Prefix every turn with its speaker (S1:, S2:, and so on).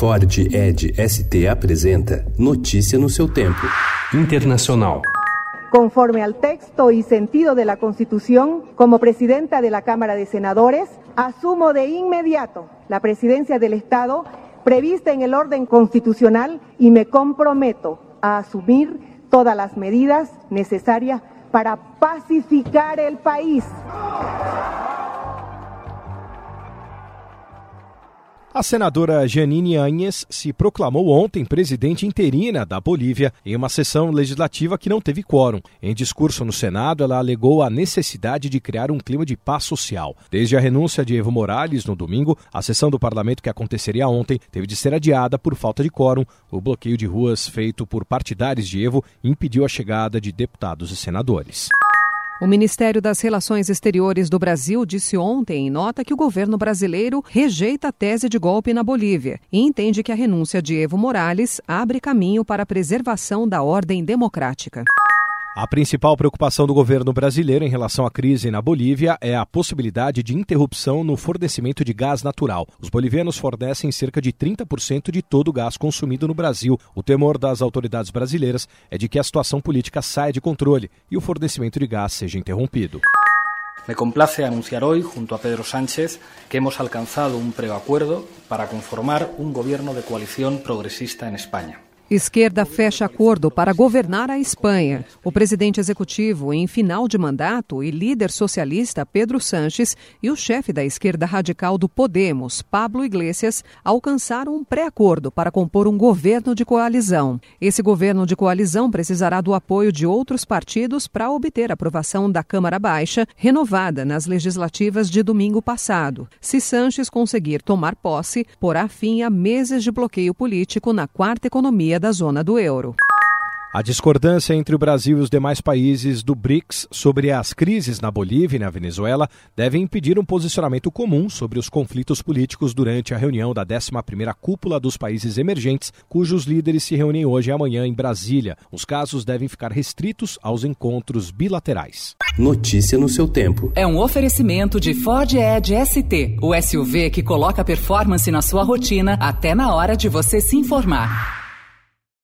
S1: Ford Ed ST apresenta Notícia no seu tempo. Internacional.
S2: Conforme al texto y sentido de la Constitución, como presidenta de la Cámara de Senadores, asumo de inmediato la presidencia del Estado prevista en el orden constitucional y me comprometo a asumir todas las medidas necesarias para pacificar el país.
S3: A senadora Janine Anhes se proclamou ontem presidente interina da Bolívia em uma sessão legislativa que não teve quórum. Em discurso no Senado, ela alegou a necessidade de criar um clima de paz social. Desde a renúncia de Evo Morales no domingo, a sessão do parlamento que aconteceria ontem teve de ser adiada por falta de quórum. O bloqueio de ruas feito por partidários de Evo impediu a chegada de deputados e senadores.
S4: O Ministério das Relações Exteriores do Brasil disse ontem em nota que o governo brasileiro rejeita a tese de golpe na Bolívia e entende que a renúncia de Evo Morales abre caminho para a preservação da ordem democrática.
S3: A principal preocupação do governo brasileiro em relação à crise na Bolívia é a possibilidade de interrupção no fornecimento de gás natural. Os bolivianos fornecem cerca de 30% de todo o gás consumido no Brasil. O temor das autoridades brasileiras é de que a situação política saia de controle e o fornecimento de gás seja interrompido.
S5: Me complace anunciar hoy, junto a Pedro Sánchez, que hemos alcanzado un preacuerdo para conformar un gobierno de coalición progresista en España.
S4: Esquerda fecha acordo para governar a Espanha. O presidente executivo em final de mandato e líder socialista Pedro Sanches e o chefe da esquerda radical do Podemos, Pablo Iglesias, alcançaram um pré-acordo para compor um governo de coalizão. Esse governo de coalizão precisará do apoio de outros partidos para obter aprovação da Câmara Baixa, renovada nas legislativas de domingo passado. Se Sanches conseguir tomar posse, porá fim a meses de bloqueio político na quarta economia da zona do euro.
S3: A discordância entre o Brasil e os demais países do BRICS sobre as crises na Bolívia e na Venezuela deve impedir um posicionamento comum sobre os conflitos políticos durante a reunião da 11ª Cúpula dos Países Emergentes, cujos líderes se reúnem hoje e amanhã em Brasília. Os casos devem ficar restritos aos encontros bilaterais.
S1: Notícia no seu tempo.
S6: É um oferecimento de Ford Edge ST, o SUV que coloca performance na sua rotina até na hora de você se informar.